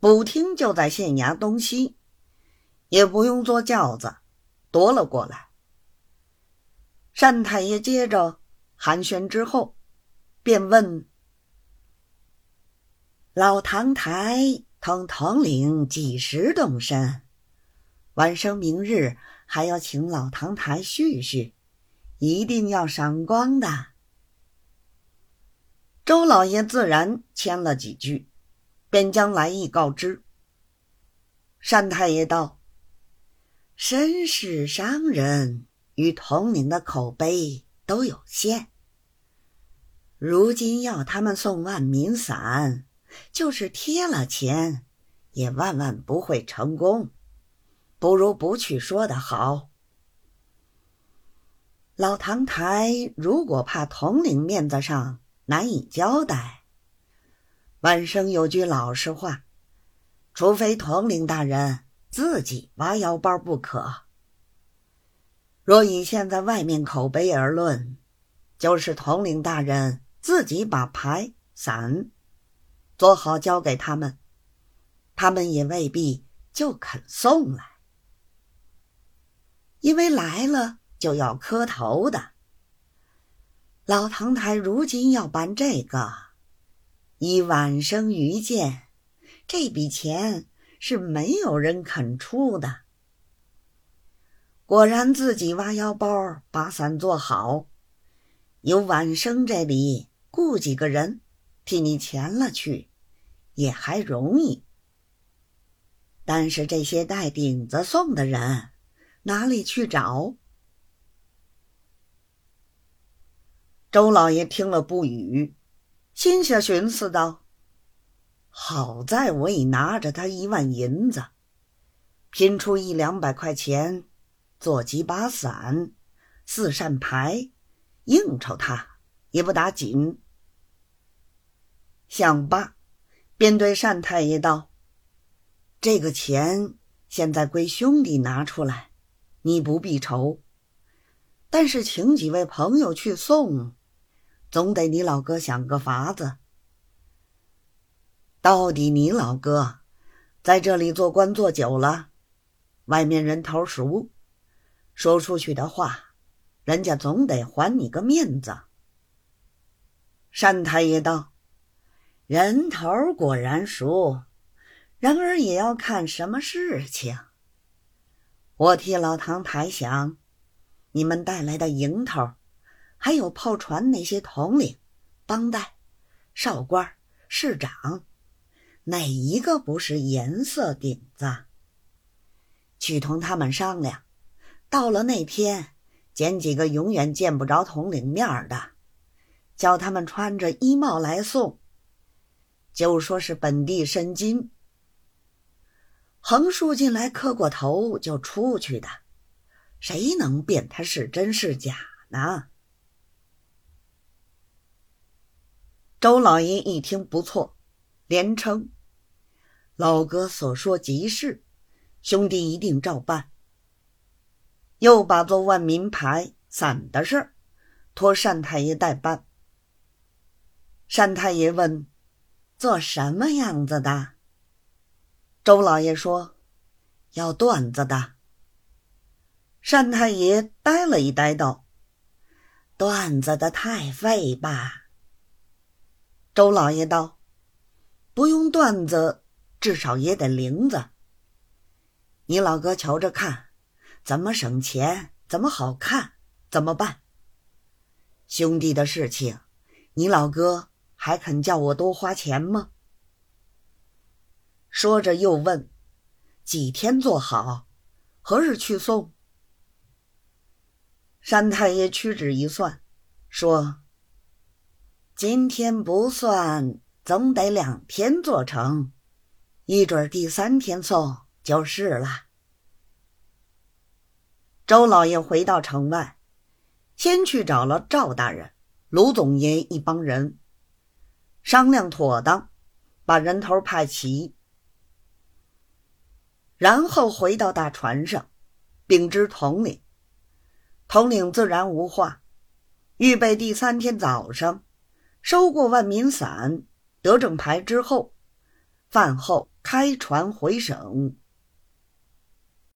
不听就在县衙东西，也不用坐轿子，夺了过来。单太爷接着寒暄之后，便问：“老唐台同统领几时动身？晚生明日还要请老唐台叙叙，一定要赏光的。”周老爷自然签了几句，便将来意告知。单太爷道：“绅士商人。”与统领的口碑都有限，如今要他们送万民伞，就是贴了钱，也万万不会成功。不如不去说的好。老唐台如果怕统领面子上难以交代，晚生有句老实话：除非统领大人自己挖腰包不可。若以现在外面口碑而论，就是统领大人自己把牌伞做好交给他们，他们也未必就肯送来，因为来了就要磕头的。老唐台如今要办这个，以晚生愚见，这笔钱是没有人肯出的。果然自己挖腰包把伞做好，由晚生这里雇几个人替你钱了去，也还容易。但是这些带顶子送的人哪里去找？周老爷听了不语，心下寻思道：“好在我已拿着他一万银子，拼出一两百块钱。”做几把伞，四扇牌，应酬他也不打紧。想罢，便对单太爷道：“这个钱现在归兄弟拿出来，你不必愁。但是请几位朋友去送，总得你老哥想个法子。到底你老哥在这里做官做久了，外面人头熟。”说出去的话，人家总得还你个面子。单太爷道：“人头果然熟，然而也要看什么事情。我替老唐台想，你们带来的营头，还有炮船那些统领、帮带、少官、市长，哪一个不是颜色顶子？去同他们商量。”到了那天，捡几个永远见不着统领面的，叫他们穿着衣帽来送，就说是本地申金，横竖进来磕过头就出去的，谁能辨他是真是假呢？周老爷一听不错，连称：“老哥所说极是，兄弟一定照办。”又把做万民牌伞的事儿托单太爷代办。单太爷问：“做什么样子的？”周老爷说：“要缎子的。”单太爷呆了一呆，道：“缎子的太费吧？”周老爷道：“不用缎子，至少也得绫子。你老哥瞧着看。”怎么省钱？怎么好看？怎么办？兄弟的事情，你老哥还肯叫我多花钱吗？说着又问：“几天做好？何日去送？”山太爷屈指一算，说：“今天不算，总得两天做成，一准第三天送就是了。”周老爷回到城外，先去找了赵大人、卢总爷一帮人，商量妥当，把人头派齐，然后回到大船上，禀知统领。统领自然无话，预备第三天早上收过万民伞、得正牌之后，饭后开船回省。